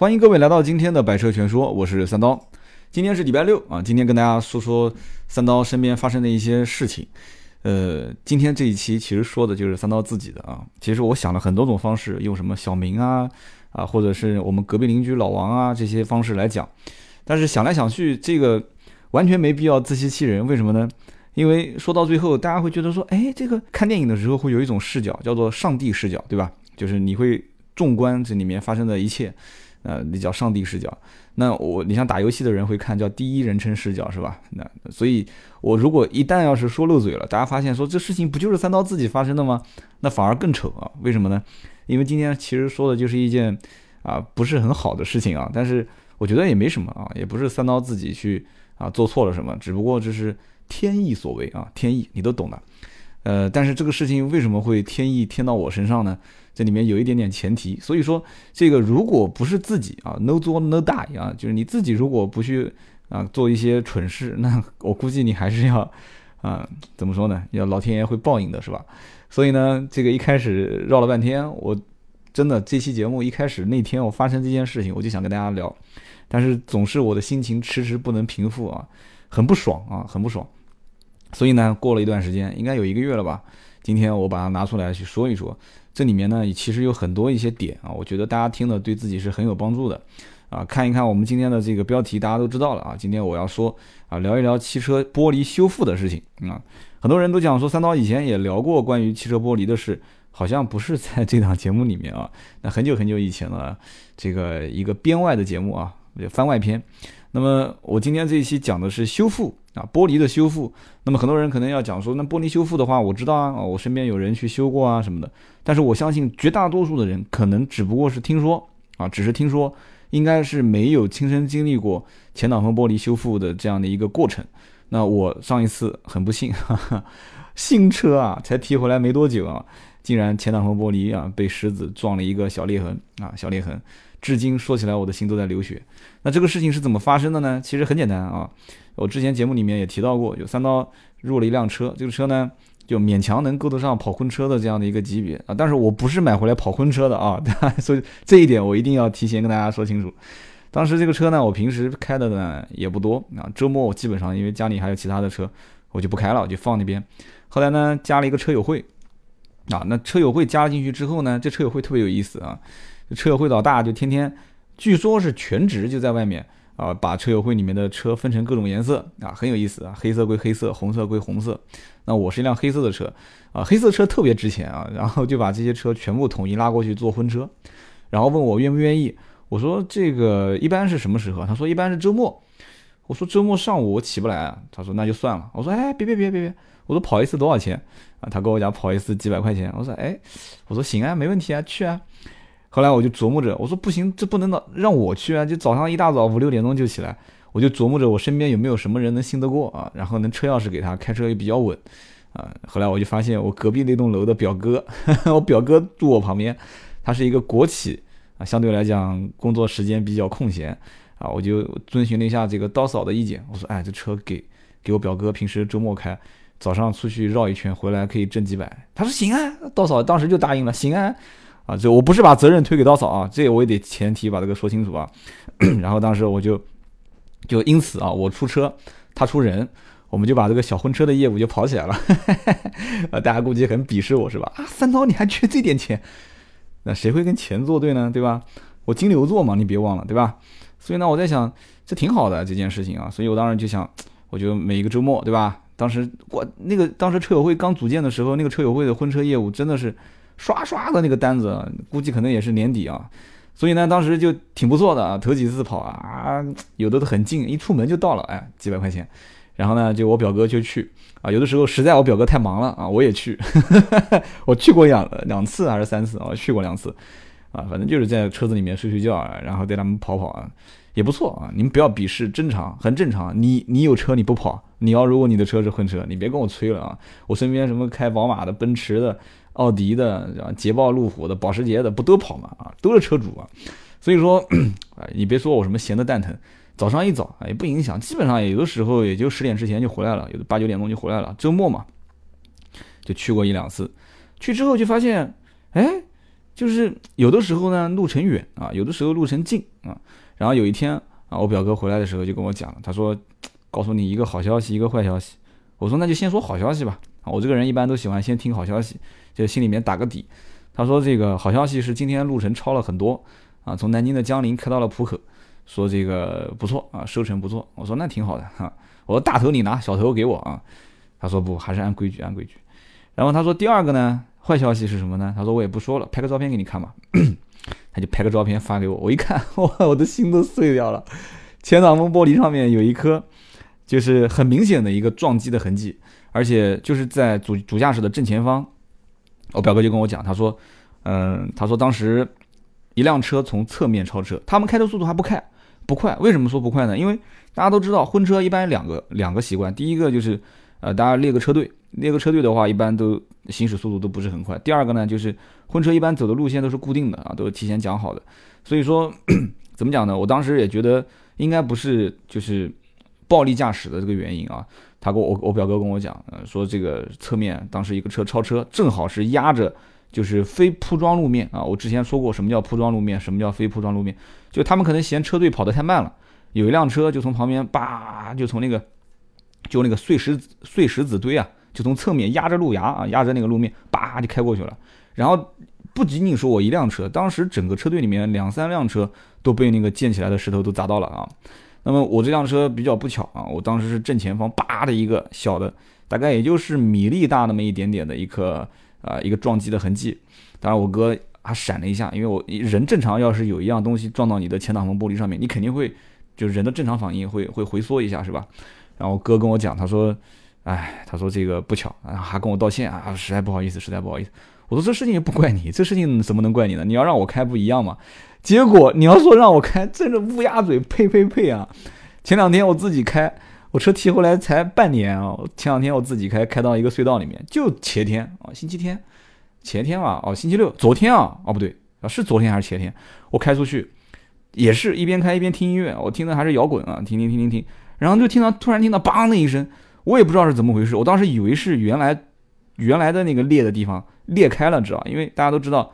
欢迎各位来到今天的百车全说，我是三刀。今天是礼拜六啊，今天跟大家说说三刀身边发生的一些事情。呃，今天这一期其实说的就是三刀自己的啊。其实我想了很多种方式，用什么小明啊啊，或者是我们隔壁邻居老王啊这些方式来讲，但是想来想去，这个完全没必要自欺欺人。为什么呢？因为说到最后，大家会觉得说，哎，这个看电影的时候会有一种视角，叫做上帝视角，对吧？就是你会纵观这里面发生的一切。呃，那叫上帝视角。那我，你像打游戏的人会看叫第一人称视角，是吧？那所以，我如果一旦要是说漏嘴了，大家发现说这事情不就是三刀自己发生的吗？那反而更丑啊！为什么呢？因为今天其实说的就是一件啊不是很好的事情啊。但是我觉得也没什么啊，也不是三刀自己去啊做错了什么，只不过这是天意所为啊，天意你都懂的。呃，但是这个事情为什么会天意天到我身上呢？这里面有一点点前提，所以说这个如果不是自己啊，no 做 no die 啊，就是你自己如果不去啊做一些蠢事，那我估计你还是要啊怎么说呢？要老天爷会报应的，是吧？所以呢，这个一开始绕了半天，我真的这期节目一开始那天我发生这件事情，我就想跟大家聊，但是总是我的心情迟迟不能平复啊，很不爽啊，很不爽。所以呢，过了一段时间，应该有一个月了吧，今天我把它拿出来去说一说。这里面呢，其实有很多一些点啊，我觉得大家听的对自己是很有帮助的，啊，看一看我们今天的这个标题，大家都知道了啊。今天我要说啊，聊一聊汽车玻璃修复的事情啊。很多人都讲说，三刀以前也聊过关于汽车玻璃的事，好像不是在这档节目里面啊。那很久很久以前了，这个一个编外的节目啊，番外篇。那么我今天这一期讲的是修复。啊，玻璃的修复，那么很多人可能要讲说，那玻璃修复的话，我知道啊，我身边有人去修过啊什么的，但是我相信绝大多数的人可能只不过是听说啊，只是听说，应该是没有亲身经历过前挡风玻璃修复的这样的一个过程。那我上一次很不幸，哈哈，新车啊才提回来没多久啊，竟然前挡风玻璃啊被石子撞了一个小裂痕啊，小裂痕。至今说起来，我的心都在流血。那这个事情是怎么发生的呢？其实很简单啊，我之前节目里面也提到过，有三刀入了一辆车，这个车呢就勉强能够得上跑婚车的这样的一个级别啊。但是我不是买回来跑婚车的啊，所以这一点我一定要提前跟大家说清楚。当时这个车呢，我平时开的呢也不多啊，周末我基本上因为家里还有其他的车，我就不开了，我就放那边。后来呢，加了一个车友会啊，那车友会加进去之后呢，这车友会特别有意思啊。车友会老大就天天，据说是全职就在外面啊，把车友会里面的车分成各种颜色啊，很有意思啊，黑色归黑色，红色归红色。那我是一辆黑色的车啊，黑色车特别值钱啊，然后就把这些车全部统一拉过去做婚车，然后问我愿不愿意。我说这个一般是什么时候？他说一般是周末。我说周末上午我起不来啊。他说那就算了。我说哎别别别别别。我说跑一次多少钱啊？他跟我讲跑一次几百块钱。我说哎，我说行啊，没问题啊，去啊。后来我就琢磨着，我说不行，这不能让让我去啊！就早上一大早五六点钟就起来，我就琢磨着我身边有没有什么人能信得过啊，然后能车钥匙给他，开车也比较稳啊。后来我就发现我隔壁那栋楼的表哥，我表哥住我旁边，他是一个国企啊，相对来讲工作时间比较空闲啊，我就遵循了一下这个刀嫂的意见，我说哎，这车给给我表哥平时周末开，早上出去绕一圈回来可以挣几百。他说行啊，刀嫂当时就答应了，行啊。啊，这我不是把责任推给刀嫂啊，这我也得前提把这个说清楚啊。然后当时我就就因此啊，我出车，他出人，我们就把这个小婚车的业务就跑起来了。啊，大家估计很鄙视我是吧？啊，三刀你还缺这点钱？那谁会跟钱作对呢？对吧？我金牛座嘛，你别忘了，对吧？所以呢，我在想，这挺好的这件事情啊。所以我当时就想，我就每一个周末，对吧？当时我那个当时车友会刚组建的时候，那个车友会的婚车业务真的是。刷刷的那个单子，估计可能也是年底啊，所以呢，当时就挺不错的啊，头几次跑啊，有的都很近，一出门就到了，哎，几百块钱。然后呢，就我表哥就去啊，有的时候实在我表哥太忙了啊，我也去，我去过两两次还是三次啊，去过两次啊，反正就是在车子里面睡睡觉啊，然后带他们跑跑啊，也不错啊。你们不要鄙视，正常，很正常。你你有车你不跑，你要如果你的车是婚车，你别跟我吹了啊。我身边什么开宝马的、奔驰的。奥迪的、捷豹、路虎的、保时捷的，不都跑吗？啊，都是车主啊。所以说，啊，你别说我什么闲的蛋疼，早上一早也不影响，基本上有的时候也就十点之前就回来了，有的八九点钟就回来了。周末嘛，就去过一两次，去之后就发现，哎，就是有的时候呢路程远啊，有的时候路程近啊。然后有一天啊，我表哥回来的时候就跟我讲了，他说：“ 告诉你一个好消息，一个坏消息。”我说：“那就先说好消息吧。”啊，我这个人一般都喜欢先听好消息，就心里面打个底。他说：“这个好消息是今天路程超了很多啊，从南京的江陵开到了浦口，说这个不错啊，收成不错。”我说：“那挺好的哈。”我说：“大头你拿，小头给我啊。”他说：“不，还是按规矩，按规矩。”然后他说：“第二个呢，坏消息是什么呢？”他说：“我也不说了，拍个照片给你看吧。”他就拍个照片发给我，我一看，哇，我的心都碎掉了。前挡风玻璃上面有一颗，就是很明显的一个撞击的痕迹。而且就是在主主驾驶的正前方，我表哥就跟我讲，他说，嗯，他说当时一辆车从侧面超车，他们开的速度还不快，不快。为什么说不快呢？因为大家都知道，婚车一般两个两个习惯，第一个就是，呃，大家列个车队，列个车队的话，一般都行驶速度都不是很快。第二个呢，就是婚车一般走的路线都是固定的啊，都是提前讲好的。所以说，怎么讲呢？我当时也觉得应该不是就是暴力驾驶的这个原因啊。他跟我我表哥跟我讲，呃，说这个侧面当时一个车超车，正好是压着，就是非铺装路面啊。我之前说过什么叫铺装路面，什么叫非铺装路面，就他们可能嫌车队跑得太慢了，有一辆车就从旁边叭，就从那个，就那个碎石碎石子堆啊，就从侧面压着路牙啊，压着那个路面，叭就开过去了。然后不仅仅说我一辆车，当时整个车队里面两三辆车都被那个溅起来的石头都砸到了啊。那么我这辆车比较不巧啊，我当时是正前方叭的一个小的，大概也就是米粒大那么一点点的一颗啊一个撞击的痕迹。当然我哥还闪了一下，因为我人正常要是有一样东西撞到你的前挡风玻璃上面，你肯定会就人的正常反应会会回缩一下是吧？然后我哥跟我讲，他说，哎，他说这个不巧，啊还跟我道歉啊，实在不好意思，实在不好意思。我说这事情也不怪你，这事情怎么能怪你呢？你要让我开不一样嘛。结果你要说让我开，真是乌鸦嘴，呸呸呸啊！前两天我自己开，我车提回来才半年啊。前两天我自己开，开到一个隧道里面，就前天啊，星期天，前天吧，哦，星期六，昨天啊，哦不对啊，是昨天还是前天？我开出去，也是一边开一边听音乐，我听的还是摇滚啊，听听听听听，然后就听到突然听到梆的一声，我也不知道是怎么回事，我当时以为是原来原来的那个裂的地方裂开了，知道？因为大家都知道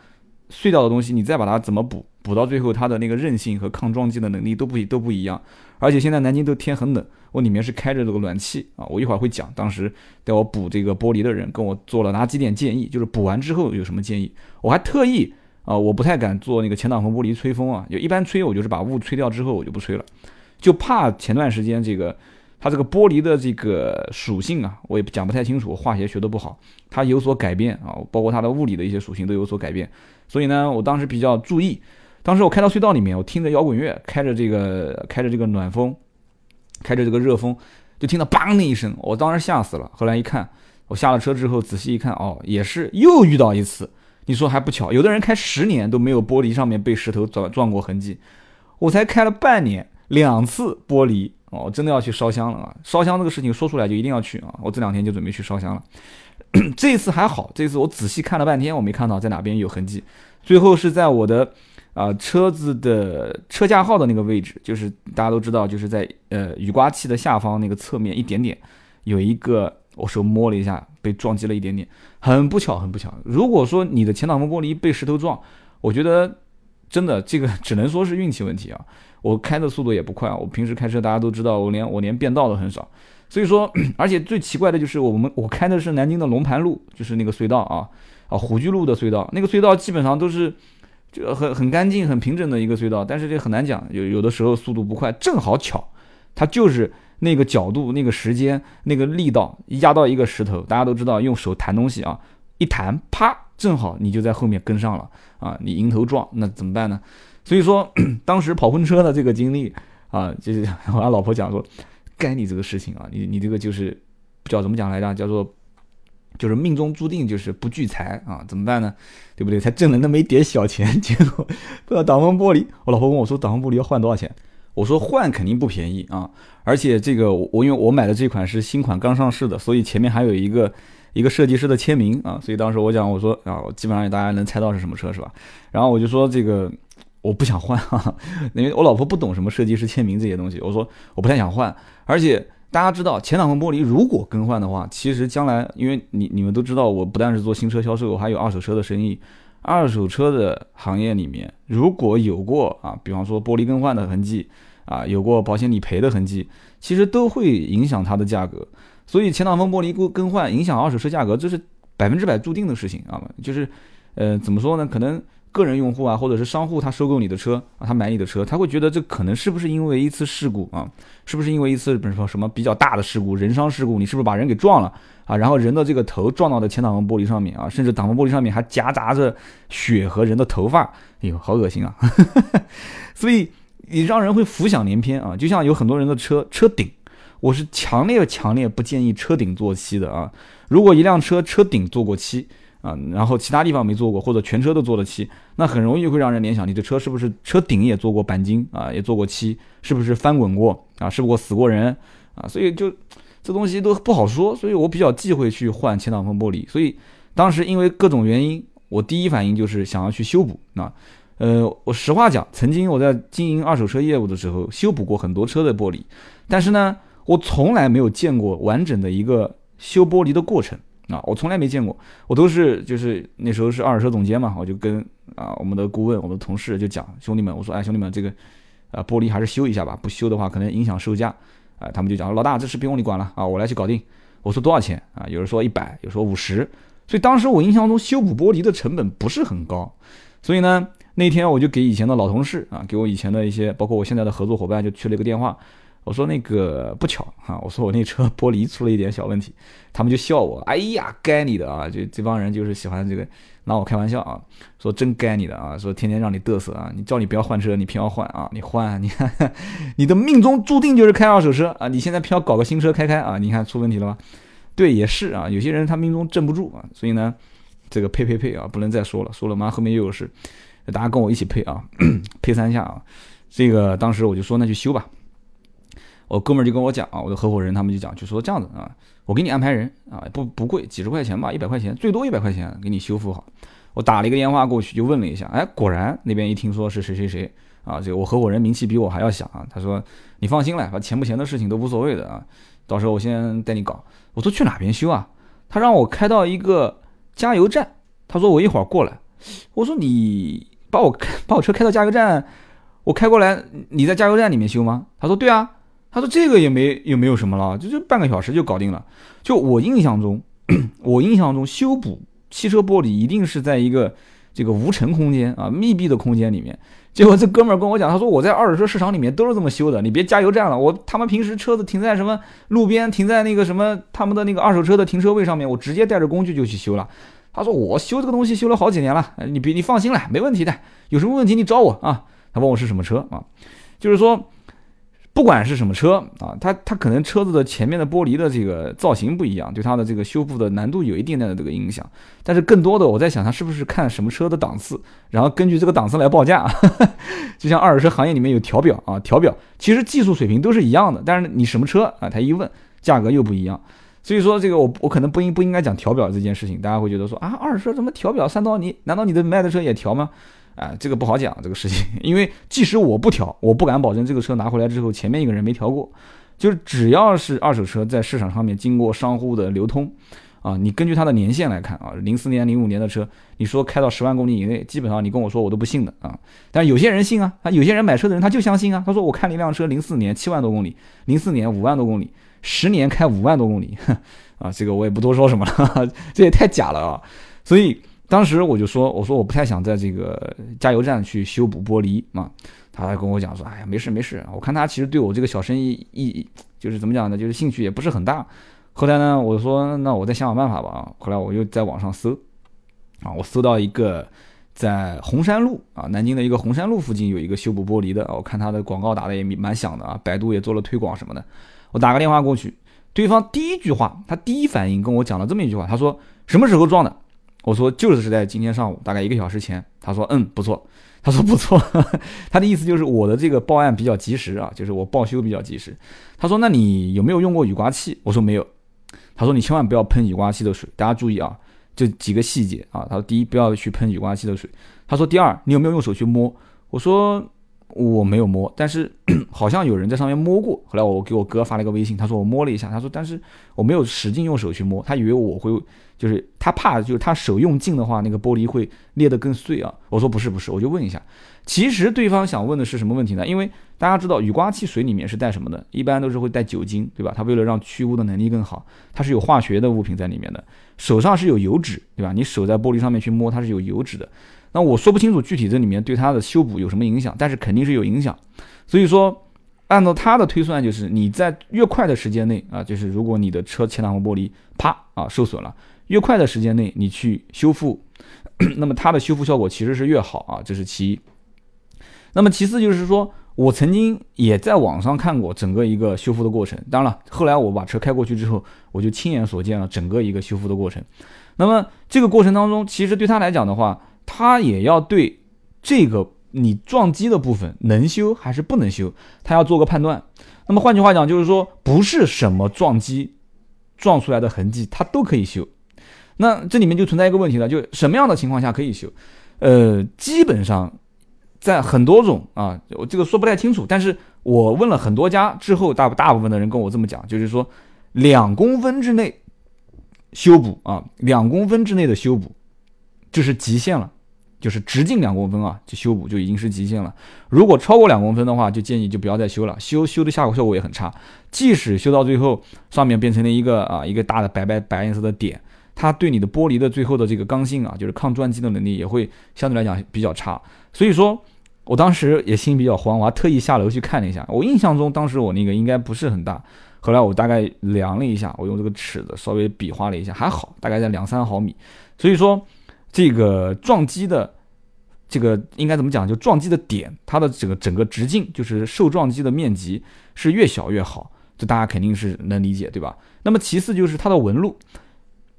隧道的东西，你再把它怎么补？补到最后，它的那个韧性和抗撞击的能力都不都不一样。而且现在南京都天很冷，我里面是开着这个暖气啊。我一会儿会讲，当时带我补这个玻璃的人跟我做了哪几点建议，就是补完之后有什么建议。我还特意啊，我不太敢做那个前挡风玻璃吹风啊，就一般吹我就是把雾吹掉之后我就不吹了，就怕前段时间这个它这个玻璃的这个属性啊，我也讲不太清楚，化学学的不好，它有所改变啊，包括它的物理的一些属性都有所改变。所以呢，我当时比较注意。当时我开到隧道里面，我听着摇滚乐，开着这个开着这个暖风，开着这个热风，就听到“梆”的一声，我当时吓死了。后来一看，我下了车之后仔细一看，哦，也是又遇到一次。你说还不巧？有的人开十年都没有玻璃上面被石头撞撞过痕迹，我才开了半年，两次玻璃哦，真的要去烧香了啊！烧香这个事情说出来就一定要去啊！我这两天就准备去烧香了。这次还好，这次我仔细看了半天，我没看到在哪边有痕迹，最后是在我的。啊，车子的车架号的那个位置，就是大家都知道，就是在呃雨刮器的下方那个侧面一点点，有一个我手摸了一下，被撞击了一点点，很不巧，很不巧。如果说你的前挡风玻璃被石头撞，我觉得真的这个 只能说是运气问题啊。我开的速度也不快，我平时开车大家都知道，我连我连变道都很少，所以说，而且最奇怪的就是我们我开的是南京的龙盘路，就是那个隧道啊啊虎踞路的隧道，那个隧道基本上都是。就很很干净、很平整的一个隧道，但是这很难讲，有有的时候速度不快，正好巧，它就是那个角度、那个时间、那个力道压到一个石头，大家都知道，用手弹东西啊，一弹，啪，正好你就在后面跟上了啊，你迎头撞，那怎么办呢？所以说，当时跑婚车的这个经历啊，就是我老婆讲说，该你这个事情啊，你你这个就是叫怎么讲来着？叫做。就是命中注定就是不聚财啊，怎么办呢？对不对？才挣了那么一点小钱，结果不知道挡风玻璃。我老婆问我说：“挡风玻璃要换多少钱？”我说：“换肯定不便宜啊，而且这个我因为我买的这款是新款刚上市的，所以前面还有一个一个设计师的签名啊，所以当时我讲我说啊，基本上大家能猜到是什么车是吧？然后我就说这个我不想换啊，因为我老婆不懂什么设计师签名这些东西，我说我不太想换，而且。大家知道前挡风玻璃如果更换的话，其实将来因为你你们都知道，我不但是做新车销售，我还有二手车的生意。二手车的行业里面，如果有过啊，比方说玻璃更换的痕迹啊，有过保险理赔的痕迹，其实都会影响它的价格。所以前挡风玻璃更更换影响二手车价格，这是百分之百注定的事情啊。就是，呃，怎么说呢？可能。个人用户啊，或者是商户，他收购你的车啊，他买你的车，他会觉得这可能是不是因为一次事故啊？是不是因为一次比如说什么比较大的事故，人伤事故？你是不是把人给撞了啊？然后人的这个头撞到的前挡风玻璃上面啊，甚至挡风玻璃上面还夹杂着血和人的头发，哎呦，好恶心啊！所以你让人会浮想联翩啊。就像有很多人的车车顶，我是强烈强烈不建议车顶做漆的啊。如果一辆车车顶做过漆，啊，然后其他地方没做过，或者全车都做了漆，那很容易会让人联想，你的车是不是车顶也做过钣金啊，也做过漆，是不是翻滚过啊，是不是死过人啊？所以就这东西都不好说，所以我比较忌讳去换前挡风玻璃。所以当时因为各种原因，我第一反应就是想要去修补。那呃，我实话讲，曾经我在经营二手车业务的时候，修补过很多车的玻璃，但是呢，我从来没有见过完整的一个修玻璃的过程。啊，我从来没见过，我都是就是那时候是二手车总监嘛，我就跟啊我们的顾问、我的同事就讲，兄弟们，我说哎兄弟们，这个啊玻璃还是修一下吧，不修的话可能影响售价，啊他们就讲老大这事不用你管了啊，我来去搞定。我说多少钱啊？有人说一百，有说五十，所以当时我印象中修补玻璃的成本不是很高，所以呢那天我就给以前的老同事啊，给我以前的一些包括我现在的合作伙伴就去了一个电话。我说那个不巧哈，我说我那车玻璃出了一点小问题，他们就笑我，哎呀，该你的啊！就这帮人就是喜欢这个拿我开玩笑啊，说真该你的啊，说天天让你嘚瑟啊，你叫你不要换车，你偏要换啊，你换，你看你的命中注定就是开二手车啊，你现在偏要搞个新车开开啊，你看出问题了吧？对，也是啊，有些人他命中镇不住啊，所以呢，这个呸呸呸啊，不能再说了，说了妈后面又有事，大家跟我一起配啊，配三下啊，这个当时我就说那就修吧。我哥们儿就跟我讲啊，我的合伙人他们就讲，就说这样子啊，我给你安排人啊，不不贵，几十块钱吧，一百块钱，最多一百块钱给你修复好。我打了一个电话过去，就问了一下，哎，果然那边一听说是谁谁谁啊，这个我合伙人名气比我还要响啊。他说你放心了，把钱不钱的事情都无所谓的啊，到时候我先带你搞。我说去哪边修啊？他让我开到一个加油站，他说我一会儿过来。我说你把我开把我车开到加油站，我开过来，你在加油站里面修吗？他说对啊。他说这个也没也没有什么了，就就半个小时就搞定了。就我印象中，我印象中修补汽车玻璃一定是在一个这个无尘空间啊，密闭的空间里面。结果这哥们儿跟我讲，他说我在二手车市场里面都是这么修的，你别加油站了，我他们平时车子停在什么路边，停在那个什么他们的那个二手车的停车位上面，我直接带着工具就去修了。他说我修这个东西修了好几年了，你别你放心了，没问题的，有什么问题你找我啊。他问我是什么车啊，就是说。不管是什么车啊，它它可能车子的前面的玻璃的这个造型不一样，对它的这个修复的难度有一定的这个影响。但是更多的我在想，它是不是看什么车的档次，然后根据这个档次来报价。就像二手车行业里面有调表啊，调表其实技术水平都是一样的，但是你什么车啊，他一问价格又不一样。所以说这个我我可能不应不应该讲调表这件事情，大家会觉得说啊，二手车怎么调表？三刀你难道你的卖的车也调吗？啊，这个不好讲这个事情，因为即使我不调，我不敢保证这个车拿回来之后前面一个人没调过。就是只要是二手车在市场上面经过商户的流通，啊，你根据它的年限来看啊，零四年、零五年的车，你说开到十万公里以内，基本上你跟我说我都不信的啊。但有些人信啊，他有些人买车的人他就相信啊，他说我看了一辆车零四年七万多公里，零四年五万多公里，十年开五万多公里，啊，这个我也不多说什么了，这也太假了啊，所以。当时我就说，我说我不太想在这个加油站去修补玻璃嘛。他还跟我讲说，哎呀，没事没事。我看他其实对我这个小生意意，就是怎么讲呢，就是兴趣也不是很大。后来呢，我说那我再想想办法吧。啊后来我又在网上搜，啊，我搜到一个在红山路啊，南京的一个红山路附近有一个修补玻璃的。我看他的广告打的也蛮响的啊，百度也做了推广什么的。我打个电话过去，对方第一句话，他第一反应跟我讲了这么一句话，他说什么时候撞的？我说就是在今天上午，大概一个小时前。他说嗯不错，他说不错，他的意思就是我的这个报案比较及时啊，就是我报修比较及时。他说那你有没有用过雨刮器？我说没有。他说你千万不要喷雨刮器的水，大家注意啊，这几个细节啊。他说第一不要去喷雨刮器的水。他说第二你有没有用手去摸？我说我没有摸，但是 好像有人在上面摸过。后来我给我哥发了个微信，他说我摸了一下，他说但是我没有使劲用手去摸，他以为我会就是他怕就是他手用劲的话，那个玻璃会裂得更碎啊。我说不是不是，我就问一下，其实对方想问的是什么问题呢？因为大家知道雨刮器水里面是带什么的？一般都是会带酒精，对吧？它为了让去污的能力更好，它是有化学的物品在里面的。手上是有油脂，对吧？你手在玻璃上面去摸，它是有油脂的。那我说不清楚具体这里面对它的修补有什么影响，但是肯定是有影响。所以说，按照他的推算，就是你在越快的时间内啊，就是如果你的车前挡风玻璃啪啊受损了，越快的时间内你去修复，那么它的修复效果其实是越好啊，这是其一。那么其次就是说，我曾经也在网上看过整个一个修复的过程。当然了，后来我把车开过去之后，我就亲眼所见了整个一个修复的过程。那么这个过程当中，其实对他来讲的话，他也要对这个你撞击的部分能修还是不能修，他要做个判断。那么换句话讲，就是说不是什么撞击撞出来的痕迹，它都可以修。那这里面就存在一个问题了，就什么样的情况下可以修？呃，基本上在很多种啊，我这个说不太清楚。但是我问了很多家之后，大大部分的人跟我这么讲，就是说两公分之内修补啊，两公分之内的修补就是极限了。就是直径两公分啊，就修补就已经是极限了。如果超过两公分的话，就建议就不要再修了。修修的效果效果也很差。即使修到最后，上面变成了一个啊一个大的白白白颜色的点，它对你的玻璃的最后的这个刚性啊，就是抗撞击的能力也会相对来讲比较差。所以说我当时也心比较慌，我还特意下楼去看了一下。我印象中当时我那个应该不是很大，后来我大概量了一下，我用这个尺子稍微比划了一下，还好，大概在两三毫米。所以说。这个撞击的，这个应该怎么讲？就撞击的点，它的整个整个直径，就是受撞击的面积是越小越好，这大家肯定是能理解，对吧？那么其次就是它的纹路，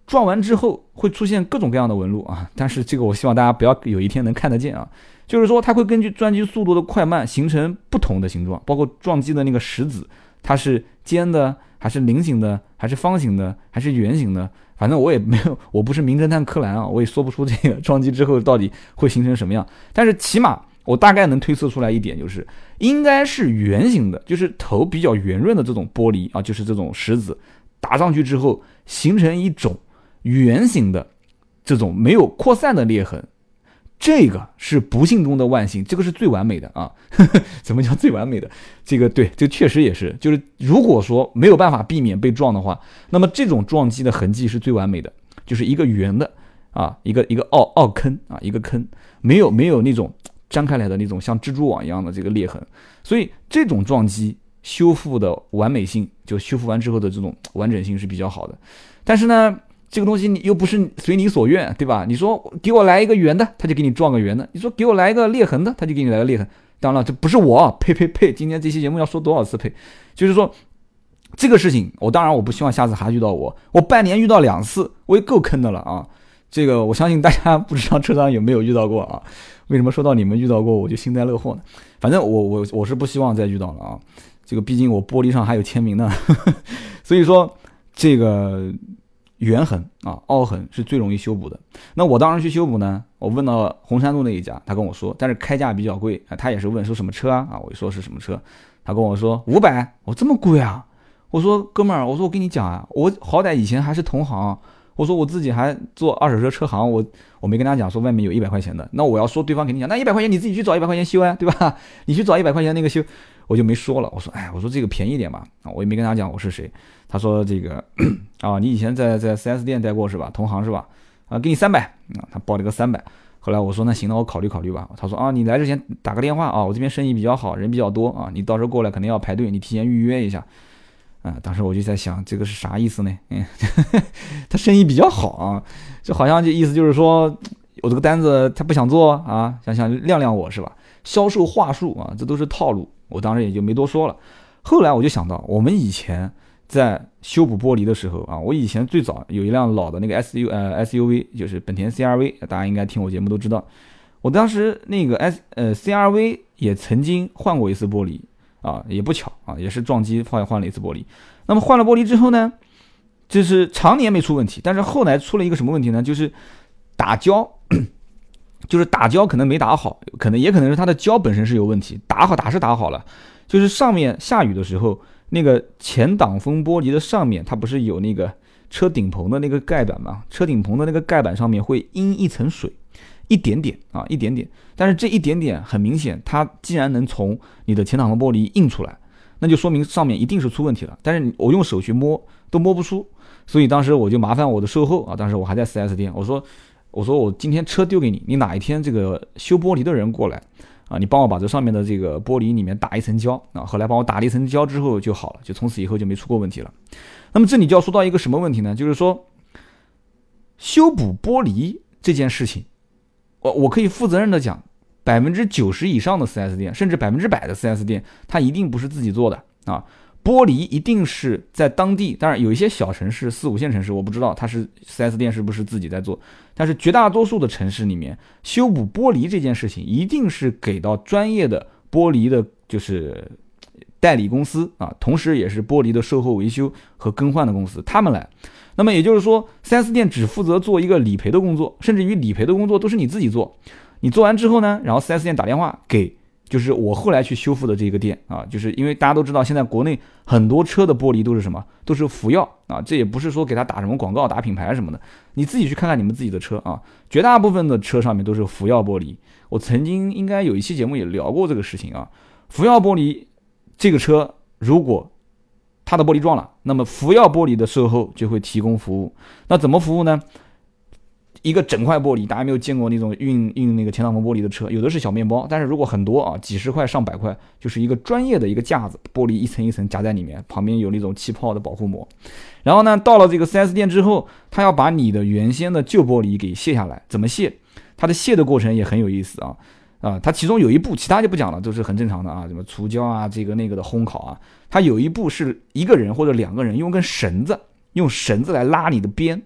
撞完之后会出现各种各样的纹路啊，但是这个我希望大家不要有一天能看得见啊，就是说它会根据撞击速度的快慢形成不同的形状，包括撞击的那个石子，它是尖的还是菱形的，还是方形的，还是圆形的？反正我也没有，我不是名侦探柯南啊，我也说不出这个撞击之后到底会形成什么样。但是起码我大概能推测出来一点，就是应该是圆形的，就是头比较圆润的这种玻璃啊，就是这种石子打上去之后形成一种圆形的这种没有扩散的裂痕。这个是不幸中的万幸，这个是最完美的啊！怎么叫最完美的？这个对，这确实也是，就是如果说没有办法避免被撞的话，那么这种撞击的痕迹是最完美的，就是一个圆的啊，一个一个凹凹坑啊，一个坑，没有没有那种张开来的那种像蜘蛛网一样的这个裂痕，所以这种撞击修复的完美性，就修复完之后的这种完整性是比较好的，但是呢。这个东西你又不是随你所愿，对吧？你说给我来一个圆的，他就给你撞个圆的；你说给我来一个裂痕的，他就给你来个裂痕。当然了，这不是我，呸呸呸！今天这期节目要说多少次呸？就是说这个事情，我当然我不希望下次还遇到我，我半年遇到两次，我也够坑的了啊！这个我相信大家不知道车上有没有遇到过啊？为什么说到你们遇到过我就幸灾乐祸呢？反正我我我是不希望再遇到了啊！这个毕竟我玻璃上还有签名呢，所以说这个。圆痕啊，凹痕是最容易修补的。那我当时去修补呢，我问到红山路那一家，他跟我说，但是开价比较贵啊。他也是问说什么车啊？啊，我说是什么车？他跟我说五百，我这么贵啊？我说哥们儿，我说我跟你讲啊，我好歹以前还是同行，我说我自己还做二手车车行，我我没跟他讲说外面有一百块钱的，那我要说对方给你讲，那一百块钱你自己去找一百块钱修啊，对吧？你去找一百块钱那个修，我就没说了。我说哎，我说这个便宜点吧啊，我也没跟他讲我是谁。他说：“这个啊，你以前在在 4S 店待过是吧？同行是吧？啊，给你三百啊，他报了个三百。后来我说那行，那我考虑考虑吧。他说啊，你来之前打个电话啊，我这边生意比较好，人比较多啊，你到时候过来肯定要排队，你提前预约一下。啊，当时我就在想，这个是啥意思呢？嗯，他生意比较好啊，就好像这意思就是说我这个单子他不想做啊，想想晾晾我是吧？销售话术啊，这都是套路。我当时也就没多说了。后来我就想到，我们以前。在修补玻璃的时候啊，我以前最早有一辆老的那个 S U 呃 S U V，就是本田 C R V，大家应该听我节目都知道。我当时那个 S 呃 C R V 也曾经换过一次玻璃啊，也不巧啊，也是撞击换换了一次玻璃。那么换了玻璃之后呢，就是常年没出问题，但是后来出了一个什么问题呢？就是打胶 就是打胶可能没打好，可能也可能是它的胶本身是有问题，打好打是打好了，就是上面下雨的时候，那个前挡风玻璃的上面它不是有那个车顶棚的那个盖板嘛？车顶棚的那个盖板上面会阴一层水，一点点啊，一点点。但是这一点点很明显，它既然能从你的前挡风玻璃印出来，那就说明上面一定是出问题了。但是我用手去摸都摸不出，所以当时我就麻烦我的售后啊，当时我还在 4S 店，我说。我说我今天车丢给你，你哪一天这个修玻璃的人过来啊，你帮我把这上面的这个玻璃里面打一层胶啊。后来帮我打了一层胶之后就好了，就从此以后就没出过问题了。那么这里就要说到一个什么问题呢？就是说修补玻璃这件事情，我我可以负责任的讲，百分之九十以上的 4S 店，甚至百分之百的 4S 店，它一定不是自己做的啊。玻璃一定是在当地，当然有一些小城市、四五线城市，我不知道它是 4S 店是不是自己在做，但是绝大多数的城市里面，修补玻璃这件事情一定是给到专业的玻璃的，就是代理公司啊，同时也是玻璃的售后维修和更换的公司，他们来。那么也就是说，4S 店只负责做一个理赔的工作，甚至于理赔的工作都是你自己做。你做完之后呢，然后 4S 店打电话给。就是我后来去修复的这个店啊，就是因为大家都知道，现在国内很多车的玻璃都是什么，都是福耀啊，这也不是说给他打什么广告、打品牌什么的，你自己去看看你们自己的车啊，绝大部分的车上面都是福耀玻璃。我曾经应该有一期节目也聊过这个事情啊，福耀玻璃这个车如果它的玻璃撞了，那么福耀玻璃的售后就会提供服务，那怎么服务呢？一个整块玻璃，大家没有见过那种运运那个前挡风玻璃的车，有的是小面包，但是如果很多啊，几十块上百块，就是一个专业的一个架子，玻璃一层一层夹在里面，旁边有那种气泡的保护膜。然后呢，到了这个 4S 店之后，他要把你的原先的旧玻璃给卸下来，怎么卸？它的卸的过程也很有意思啊啊，它其中有一步，其他就不讲了，都是很正常的啊，什么除胶啊，这个那个的烘烤啊，它有一步是一个人或者两个人用根绳子，用绳子来拉你的边。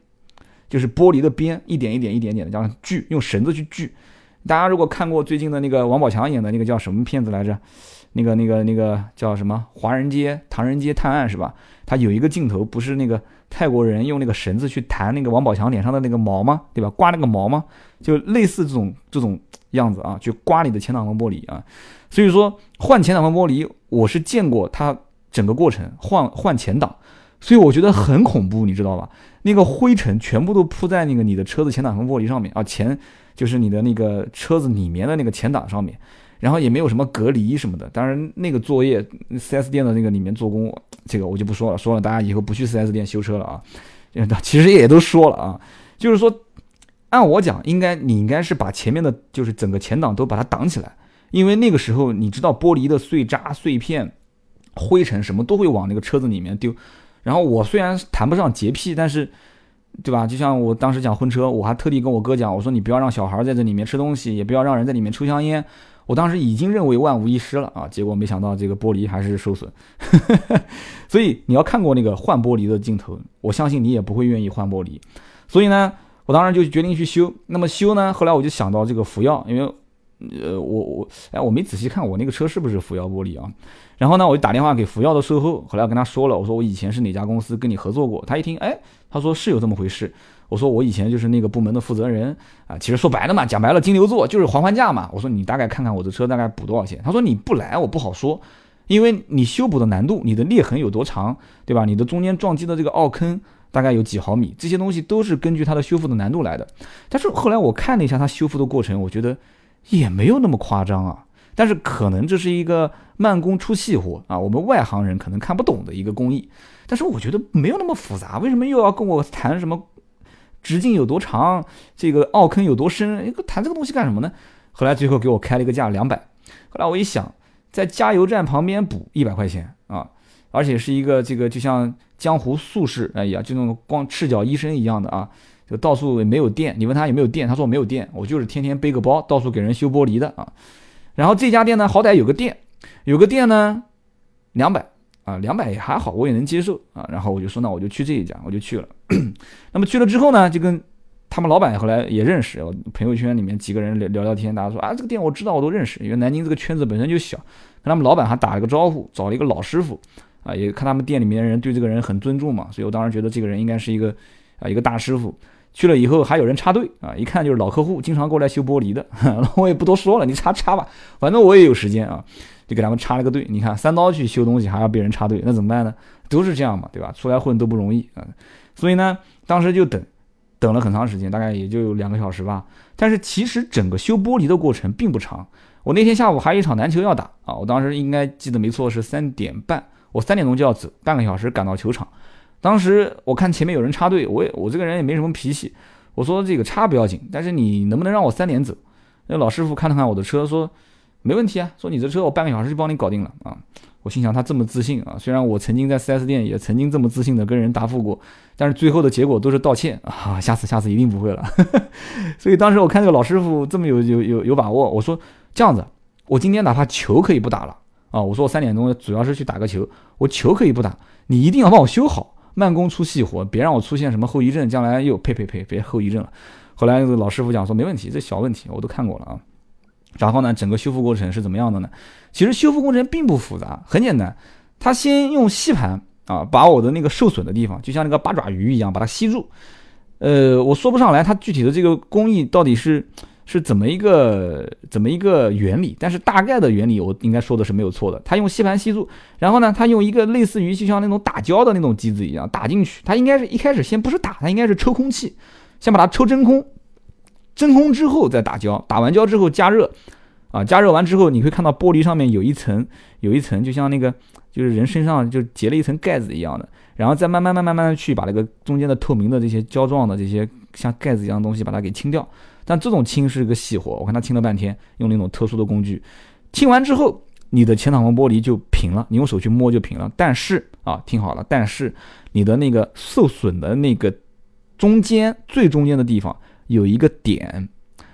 就是玻璃的边一点一点一点点的这样锯，用绳子去锯。大家如果看过最近的那个王宝强演的那个叫什么片子来着？那个那个那个叫什么《华人街唐人街探案》是吧？他有一个镜头不是那个泰国人用那个绳子去弹那个王宝强脸上的那个毛吗？对吧？刮那个毛吗？就类似这种这种样子啊，去刮你的前挡风玻璃啊。所以说换前挡风玻璃，我是见过它整个过程换换前挡。所以我觉得很恐怖，你知道吧？那个灰尘全部都铺在那个你的车子前挡风玻璃上面啊，前就是你的那个车子里面的那个前挡上面，然后也没有什么隔离什么的。当然，那个作业四 S 店的那个里面做工，这个我就不说了，说了大家以后不去四 S 店修车了啊。其实也都说了啊，就是说，按我讲，应该你应该是把前面的，就是整个前挡都把它挡起来，因为那个时候你知道玻璃的碎渣、碎片、灰尘什么都会往那个车子里面丢。然后我虽然谈不上洁癖，但是，对吧？就像我当时讲婚车，我还特地跟我哥讲，我说你不要让小孩在这里面吃东西，也不要让人在里面抽香烟。我当时已经认为万无一失了啊，结果没想到这个玻璃还是受损。所以你要看过那个换玻璃的镜头，我相信你也不会愿意换玻璃。所以呢，我当时就决定去修。那么修呢，后来我就想到这个福耀，因为。呃，我我哎，我没仔细看我那个车是不是福耀玻璃啊？然后呢，我就打电话给福耀的售后，后来我跟他说了，我说我以前是哪家公司跟你合作过。他一听，哎，他说是有这么回事。我说我以前就是那个部门的负责人啊。其实说白了嘛，讲白了，金牛座就是还还价嘛。我说你大概看看我的车大概补多少钱？他说你不来我不好说，因为你修补的难度，你的裂痕有多长，对吧？你的中间撞击的这个凹坑大概有几毫米，这些东西都是根据它的修复的难度来的。但是后来我看了一下它修复的过程，我觉得。也没有那么夸张啊，但是可能这是一个慢工出细活啊，我们外行人可能看不懂的一个工艺。但是我觉得没有那么复杂，为什么又要跟我谈什么直径有多长，这个凹坑有多深？谈这个东西干什么呢？后来最后给我开了一个价两百。后来我一想，在加油站旁边补一百块钱啊，而且是一个这个就像江湖术士哎呀，就那种光赤脚医生一样的啊。就到处也没有电，你问他有没有电，他说没有电，我就是天天背个包到处给人修玻璃的啊。然后这家店呢，好歹有个店，有个店呢，两百啊，两百也还好，我也能接受啊。然后我就说，那我就去这一家，我就去了。那么去了之后呢，就跟他们老板后来也认识，朋友圈里面几个人聊聊聊天，大家说啊，这个店我知道，我都认识，因为南京这个圈子本身就小，跟他们老板还打了个招呼，找了一个老师傅啊，也看他们店里面的人对这个人很尊重嘛，所以我当时觉得这个人应该是一个啊一个大师傅。去了以后还有人插队啊，一看就是老客户，经常过来修玻璃的。我也不多说了，你插插吧，反正我也有时间啊，就给他们插了个队。你看三刀去修东西还要被人插队，那怎么办呢？都是这样嘛，对吧？出来混都不容易啊。所以呢，当时就等，等了很长时间，大概也就两个小时吧。但是其实整个修玻璃的过程并不长。我那天下午还有一场篮球要打啊，我当时应该记得没错是三点半，我三点钟就要走，半个小时赶到球场。当时我看前面有人插队，我也我这个人也没什么脾气，我说这个插不要紧，但是你能不能让我三点走？那老师傅看了看我的车，说没问题啊，说你的车我半个小时就帮你搞定了啊。我心想他这么自信啊，虽然我曾经在 4S 店也曾经这么自信的跟人答复过，但是最后的结果都是道歉啊，下次下次一定不会了。所以当时我看这个老师傅这么有有有有把握，我说这样子，我今天哪怕球可以不打了啊，我说我三点钟主要是去打个球，我球可以不打，你一定要帮我修好，慢工出细活，别让我出现什么后遗症，将来又呸呸呸，别后遗症了。后来那个老师傅讲说没问题，这小问题我都看过了啊。然后呢，整个修复过程是怎么样的呢？其实修复过程并不复杂，很简单。他先用吸盘啊，把我的那个受损的地方，就像那个八爪鱼一样，把它吸住。呃，我说不上来，它具体的这个工艺到底是是怎么一个怎么一个原理，但是大概的原理我应该说的是没有错的。他用吸盘吸住，然后呢，他用一个类似于就像那种打胶的那种机子一样打进去。他应该是一开始先不是打，他应该是抽空气，先把它抽真空。真空之后再打胶，打完胶之后加热，啊，加热完之后你会看到玻璃上面有一层，有一层就像那个就是人身上就结了一层盖子一样的，然后再慢慢慢慢慢慢去把那个中间的透明的这些胶状的这些像盖子一样的东西把它给清掉。但这种清是个细活，我看他清了半天，用那种特殊的工具清完之后，你的前挡风玻璃就平了，你用手去摸就平了。但是啊，听好了，但是你的那个受损的那个中间最中间的地方。有一个点，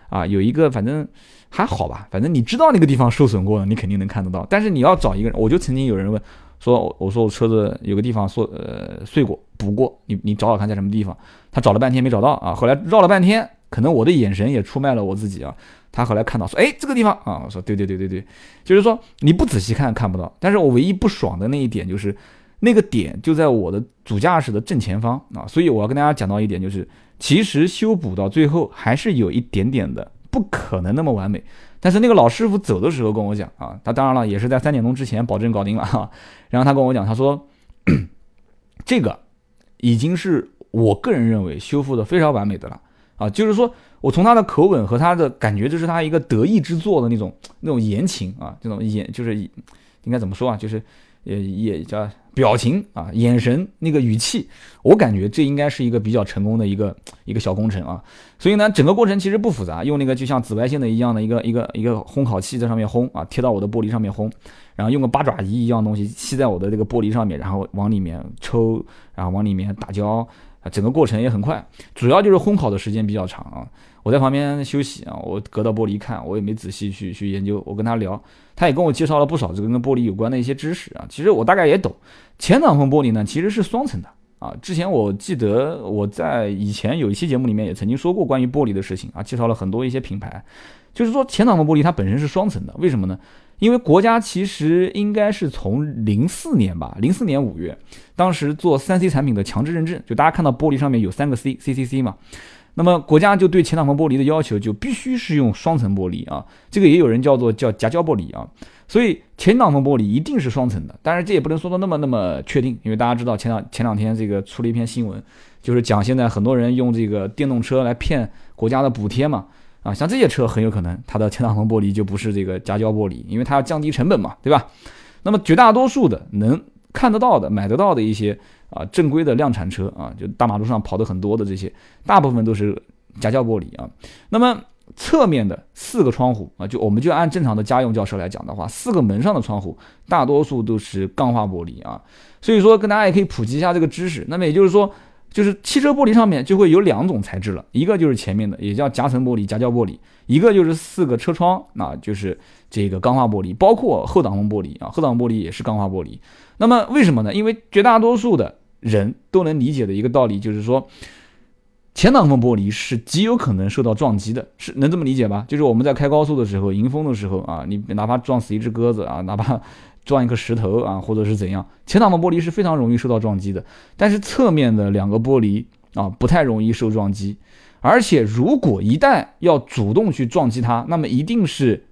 啊，有一个反正还好吧，反正你知道那个地方受损过了，你肯定能看得到。但是你要找一个人，我就曾经有人问说，我说我车子有个地方碎呃碎过补过，你你找找看在什么地方。他找了半天没找到啊，后来绕了半天，可能我的眼神也出卖了我自己啊。他后来看到说，哎，这个地方啊，我说对对对对对，就是说你不仔细看看不到。但是我唯一不爽的那一点就是，那个点就在我的主驾驶的正前方啊，所以我要跟大家讲到一点就是。其实修补到最后还是有一点点的，不可能那么完美。但是那个老师傅走的时候跟我讲啊，他当然了也是在三点钟之前保证搞定了哈。然后他跟我讲，他说这个已经是我个人认为修复的非常完美的了啊。就是说我从他的口吻和他的感觉，这是他一个得意之作的那种 那种言情啊，这种言就是应该怎么说啊，就是也也叫。表情啊，眼神那个语气，我感觉这应该是一个比较成功的一个 一个小工程啊。所以呢，整个过程其实不复杂，用那个就像紫外线的一样的一个一个一个烘烤器在上面烘啊，贴到我的玻璃上面烘，然后用个八爪鱼一样东西吸在我的这个玻璃上面，然后往里面抽，然后往里面打胶啊，整个过程也很快，主要就是烘烤的时间比较长啊。我在旁边休息啊，我隔到玻璃看，我也没仔细去去研究。我跟他聊，他也跟我介绍了不少这个跟玻璃有关的一些知识啊。其实我大概也懂，前挡风玻璃呢其实是双层的啊。之前我记得我在以前有一期节目里面也曾经说过关于玻璃的事情啊，介绍了很多一些品牌。就是说前挡风玻璃它本身是双层的，为什么呢？因为国家其实应该是从零四年吧，零四年五月，当时做三 C 产品的强制认证，就大家看到玻璃上面有三个 C，C C C 嘛。那么国家就对前挡风玻璃的要求就必须是用双层玻璃啊，这个也有人叫做叫夹胶玻璃啊，所以前挡风玻璃一定是双层的，当然这也不能说的那么那么确定，因为大家知道前两前两天这个出了一篇新闻，就是讲现在很多人用这个电动车来骗国家的补贴嘛，啊，像这些车很有可能它的前挡风玻璃就不是这个夹胶玻璃，因为它要降低成本嘛，对吧？那么绝大多数的能看得到的、买得到的一些。啊，正规的量产车啊，就大马路上跑的很多的这些，大部分都是夹胶玻璃啊。那么侧面的四个窗户啊，就我们就按正常的家用轿车来讲的话，四个门上的窗户大多数都是钢化玻璃啊。所以说，跟大家也可以普及一下这个知识。那么也就是说，就是汽车玻璃上面就会有两种材质了，一个就是前面的，也叫夹层玻璃、夹胶玻璃；一个就是四个车窗，那就是这个钢化玻璃，包括后挡风玻璃啊，后挡玻璃也是钢化玻璃。那么为什么呢？因为绝大多数的人都能理解的一个道理就是说，前挡风玻璃是极有可能受到撞击的，是能这么理解吧？就是我们在开高速的时候，迎风的时候啊，你哪怕撞死一只鸽子啊，哪怕撞一颗石头啊，或者是怎样，前挡风玻璃是非常容易受到撞击的。但是侧面的两个玻璃啊，不太容易受撞击。而且如果一旦要主动去撞击它，那么一定是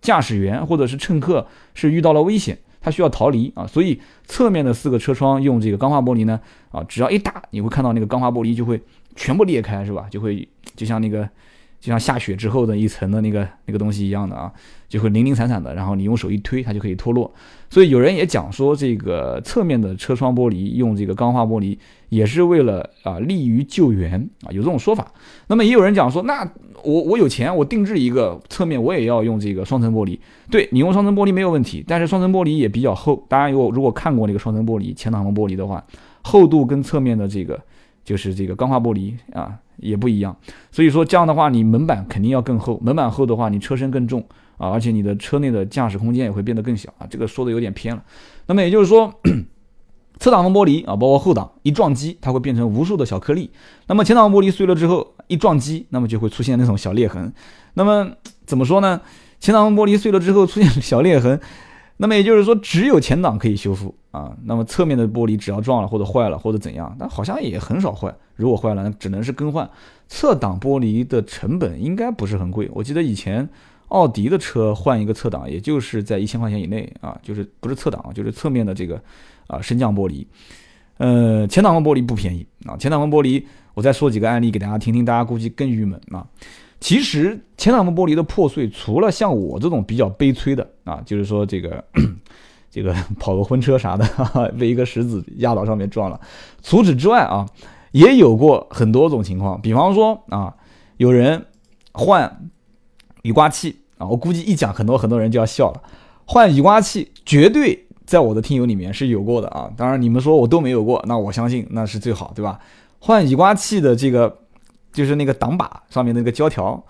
驾驶员或者是乘客是遇到了危险，他需要逃离啊。所以侧面的四个车窗用这个钢化玻璃呢，啊，只要一打，你会看到那个钢化玻璃就会全部裂开，是吧？就会就像那个。就像下雪之后的一层的那个那个东西一样的啊，就会零零散散的，然后你用手一推，它就可以脱落。所以有人也讲说，这个侧面的车窗玻璃用这个钢化玻璃，也是为了啊利于救援啊，有这种说法。那么也有人讲说，那我我有钱，我定制一个侧面，我也要用这个双层玻璃。对你用双层玻璃没有问题，但是双层玻璃也比较厚。大家有如果看过那个双层玻璃前挡风玻璃的话，厚度跟侧面的这个就是这个钢化玻璃啊。也不一样，所以说这样的话，你门板肯定要更厚，门板厚的话，你车身更重啊，而且你的车内的驾驶空间也会变得更小啊。这个说的有点偏了。那么也就是说，侧挡风玻璃啊，包括后挡一撞击，它会变成无数的小颗粒。那么前挡玻璃碎了之后一撞击，那么就会出现那种小裂痕。那么怎么说呢？前挡风玻璃碎了之后出现小裂痕。那么也就是说，只有前挡可以修复啊。那么侧面的玻璃只要撞了或者坏了或者怎样，但好像也很少坏。如果坏了，那只能是更换。侧挡玻璃的成本应该不是很贵。我记得以前奥迪的车换一个侧挡，也就是在一千块钱以内啊，就是不是侧挡，就是侧面的这个啊升降玻璃。呃，前挡风玻璃不便宜啊。前挡风玻璃，我再说几个案例给大家听听，大家估计更郁闷啊。其实前挡风玻璃的破碎，除了像我这种比较悲催的啊，就是说这个 这个跑个婚车啥的，被一个石子压到上面撞了。除此之外啊，也有过很多种情况，比方说啊，有人换雨刮器啊，我估计一讲很多很多人就要笑了。换雨刮器绝对在我的听友里面是有过的啊，当然你们说我都没有过，那我相信那是最好，对吧？换雨刮器的这个。就是那个挡把上面那个胶条，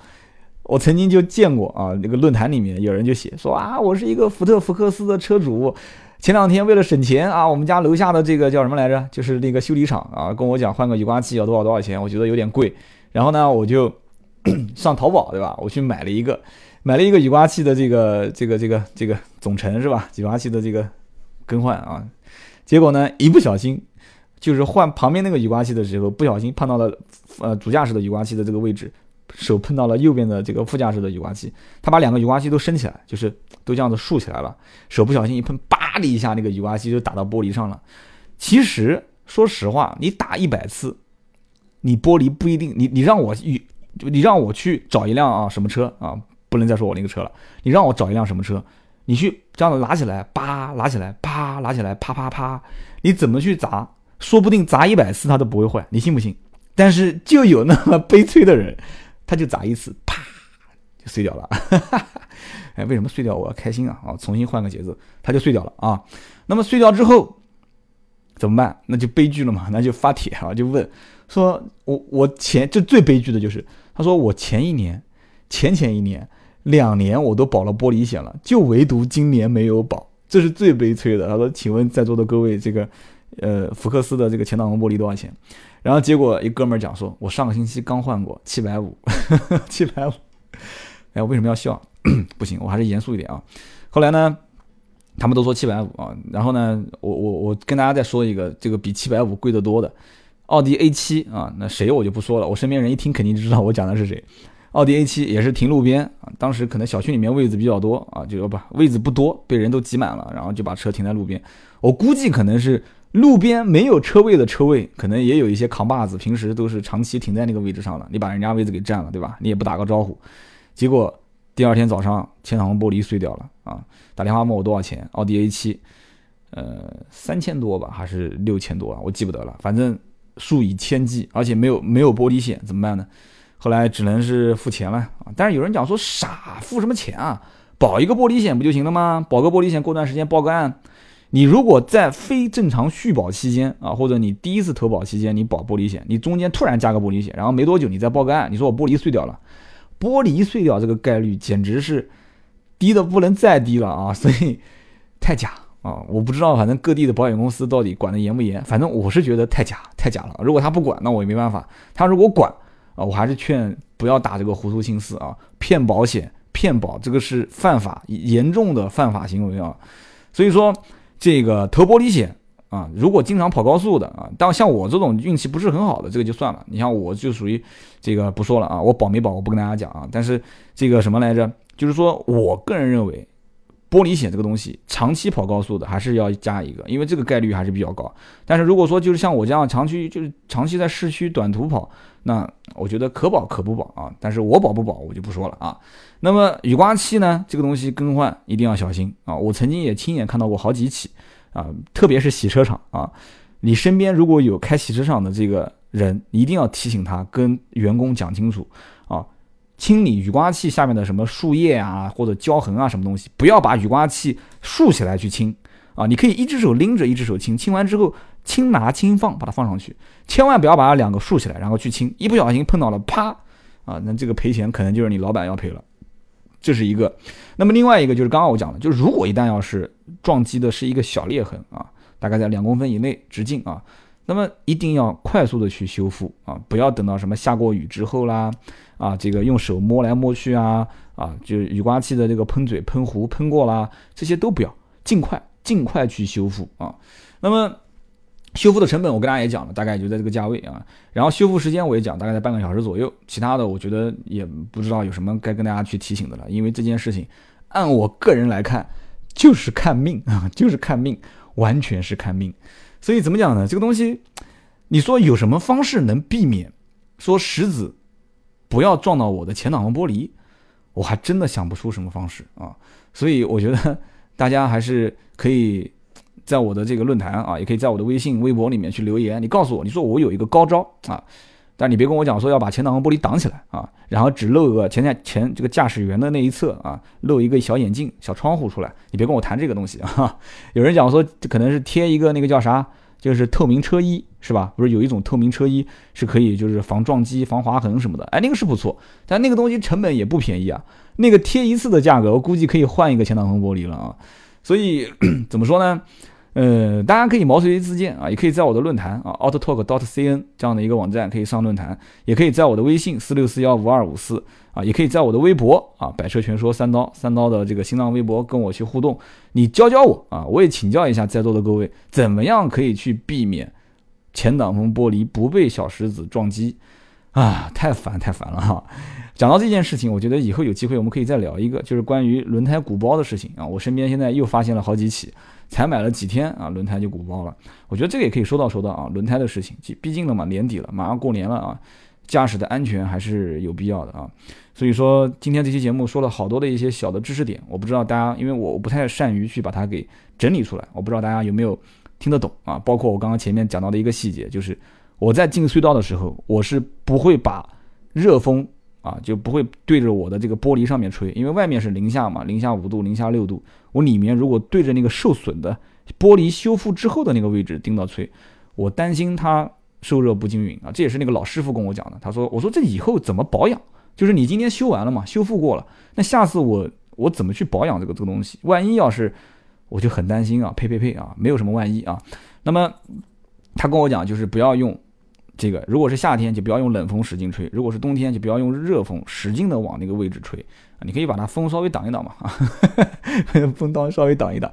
我曾经就见过啊。那个论坛里面有人就写说啊，我是一个福特福克斯的车主，前两天为了省钱啊，我们家楼下的这个叫什么来着？就是那个修理厂啊，跟我讲换个雨刮器要多少多少钱，我觉得有点贵。然后呢，我就上淘宝对吧？我去买了一个，买了一个雨刮器的这个这个这个这个总成是吧？雨刮器的这个更换啊，结果呢，一不小心。就是换旁边那个雨刮器的时候，不小心碰到了，呃，主驾驶的雨刮器的这个位置，手碰到了右边的这个副驾驶的雨刮器，他把两个雨刮器都升起来，就是都这样子竖起来了，手不小心一碰，叭的一下，那个雨刮器就打到玻璃上了。其实说实话，你打一百次，你玻璃不一定，你你让我雨，你让我去找一辆啊什么车啊，不能再说我那个车了，你让我找一辆什么车，你去这样子拿起来，叭拿起来，啪拿起来，啪啪啪，你怎么去砸？说不定砸一百次它都不会坏，你信不信？但是就有那么悲催的人，他就砸一次，啪就碎掉了。哎，为什么碎掉？我要开心啊！啊，重新换个节奏，它就碎掉了啊。那么碎掉之后怎么办？那就悲剧了嘛，那就发帖啊，就问说，我我前这最悲剧的就是，他说我前一年、前前一年、两年我都保了玻璃险了，就唯独今年没有保，这是最悲催的。他说，请问在座的各位，这个。呃，福克斯的这个前挡风玻璃多少钱？然后结果一哥们儿讲说，我上个星期刚换过，七百五，七百五。哎，我为什么要笑？不行，我还是严肃一点啊。后来呢，他们都说七百五啊。然后呢，我我我跟大家再说一个，这个比七百五贵得多的，奥迪 A 七啊。那谁我就不说了，我身边人一听肯定知道我讲的是谁。奥迪 A 七也是停路边啊，当时可能小区里面位子比较多啊，就不位子不多，被人都挤满了，然后就把车停在路边。我估计可能是。路边没有车位的车位，可能也有一些扛把子，平时都是长期停在那个位置上的。你把人家位置给占了，对吧？你也不打个招呼，结果第二天早上前挡风玻璃碎掉了啊！打电话问我多少钱？奥迪 A7，呃，三千多吧，还是六千多啊？我记不得了，反正数以千计，而且没有没有玻璃险，怎么办呢？后来只能是付钱了啊！但是有人讲说傻，付什么钱啊？保一个玻璃险不就行了吗？保个玻璃险，过段时间报个案。你如果在非正常续保期间啊，或者你第一次投保期间，你保玻璃险，你中间突然加个玻璃险，然后没多久你再报个案，你说我玻璃碎掉了，玻璃碎掉这个概率简直是低的不能再低了啊！所以太假啊！我不知道，反正各地的保险公司到底管得严不严，反正我是觉得太假太假了。如果他不管，那我也没办法；他如果管啊，我还是劝不要打这个糊涂心思啊！骗保险、骗保这个是犯法，严重的犯法行为啊！所以说。这个投玻璃险啊。如果经常跑高速的啊，但像我这种运气不是很好的，这个就算了。你像我就属于这个不说了啊，我保没保我不跟大家讲啊。但是这个什么来着？就是说我个人认为。玻璃险这个东西，长期跑高速的还是要加一个，因为这个概率还是比较高。但是如果说就是像我这样长期就是长期在市区短途跑，那我觉得可保可不保啊。但是我保不保我就不说了啊。那么雨刮器呢，这个东西更换一定要小心啊。我曾经也亲眼看到过好几起啊，特别是洗车场啊，你身边如果有开洗车场的这个人，一定要提醒他跟员工讲清楚啊。清理雨刮器下面的什么树叶啊，或者胶痕啊，什么东西，不要把雨刮器竖起来去清啊！你可以一只手拎着，一只手清，清完之后轻拿轻放，把它放上去，千万不要把它两个竖起来，然后去清，一不小心碰到了，啪啊！那这个赔钱可能就是你老板要赔了，这是一个。那么另外一个就是刚刚我讲的，就是如果一旦要是撞击的是一个小裂痕啊，大概在两公分以内直径啊。那么一定要快速的去修复啊，不要等到什么下过雨之后啦，啊，这个用手摸来摸去啊，啊，就雨刮器的这个喷嘴、喷壶喷过啦，这些都不要，尽快尽快去修复啊。那么修复的成本我跟大家也讲了，大概就在这个价位啊。然后修复时间我也讲，大概在半个小时左右。其他的我觉得也不知道有什么该跟大家去提醒的了，因为这件事情按我个人来看就是看命啊，就是看命，完全是看命。所以怎么讲呢？这个东西，你说有什么方式能避免说石子不要撞到我的前挡风玻璃？我还真的想不出什么方式啊！所以我觉得 大家还是可以在我的这个论坛啊，也可以在我的微信、微博里面去留言。你告诉我，你说我有一个高招啊，但你别跟我讲说要把前挡风玻璃挡起来啊，然后只露个前前这个驾驶员的那一侧啊，露一个小眼镜、小窗户出来。你别跟我谈这个东西啊！有人讲说可能是贴一个那个叫啥？就是透明车衣是吧？不是有一种透明车衣是可以就是防撞击、防划痕什么的？哎，那个是不错，但那个东西成本也不便宜啊。那个贴一次的价格，我估计可以换一个前挡风玻璃了啊。所以 怎么说呢？呃，大家可以毛遂自荐啊，也可以在我的论坛啊，autotalk.dot.cn 这样的一个网站可以上论坛，也可以在我的微信四六四幺五二五四啊，也可以在我的微博啊，百车全说三刀三刀的这个新浪微博跟我去互动，你教教我啊，我也请教一下在座的各位，怎么样可以去避免前挡风玻璃不被小石子撞击啊？太烦太烦了哈！讲到这件事情，我觉得以后有机会我们可以再聊一个，就是关于轮胎鼓包的事情啊。我身边现在又发现了好几起。才买了几天啊，轮胎就鼓包了。我觉得这个也可以说道说道啊，轮胎的事情，毕竟了嘛，年底了，马上过年了啊，驾驶的安全还是有必要的啊。所以说今天这期节目说了好多的一些小的知识点，我不知道大家，因为我不太善于去把它给整理出来，我不知道大家有没有听得懂啊。包括我刚刚前面讲到的一个细节，就是我在进隧道的时候，我是不会把热风。啊，就不会对着我的这个玻璃上面吹，因为外面是零下嘛，零下五度、零下六度，我里面如果对着那个受损的玻璃修复之后的那个位置盯到吹，我担心它受热不均匀啊。这也是那个老师傅跟我讲的，他说：“我说这以后怎么保养？就是你今天修完了嘛，修复过了，那下次我我怎么去保养这个这个东西？万一要是我就很担心啊，呸呸呸啊，没有什么万一啊。那么他跟我讲，就是不要用。”这个如果是夏天就不要用冷风使劲吹，如果是冬天就不要用热风使劲的往那个位置吹，你可以把它风稍微挡一挡嘛，风刀稍微挡一挡。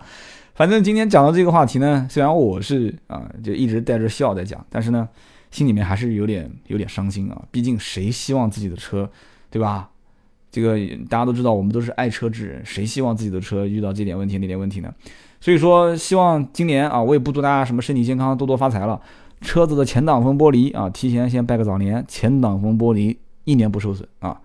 反正今天讲到这个话题呢，虽然我是啊就一直带着笑在讲，但是呢心里面还是有点有点伤心啊，毕竟谁希望自己的车，对吧？这个大家都知道，我们都是爱车之人，谁希望自己的车遇到这点问题那点问题呢？所以说希望今年啊，我也不祝大家什么身体健康多多发财了。车子的前挡风玻璃啊，提前先拜个早年，前挡风玻璃一年不受损啊，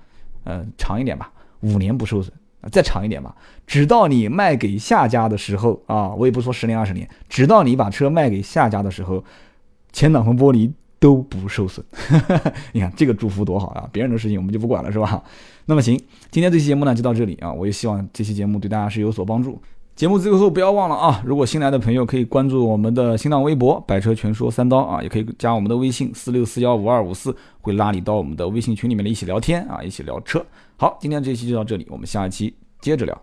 呃，长一点吧，五年不受损，再长一点吧，直到你卖给下家的时候啊，我也不说十年二十年，直到你把车卖给下家的时候，前挡风玻璃都不受损。你看这个祝福多好啊！别人的事情我们就不管了，是吧？那么行，今天这期节目呢就到这里啊，我也希望这期节目对大家是有所帮助。节目最后不要忘了啊！如果新来的朋友可以关注我们的新浪微博“百车全说三刀”啊，也可以加我们的微信四六四幺五二五四，会拉你到我们的微信群里面来一起聊天啊，一起聊车。好，今天这期就到这里，我们下一期接着聊。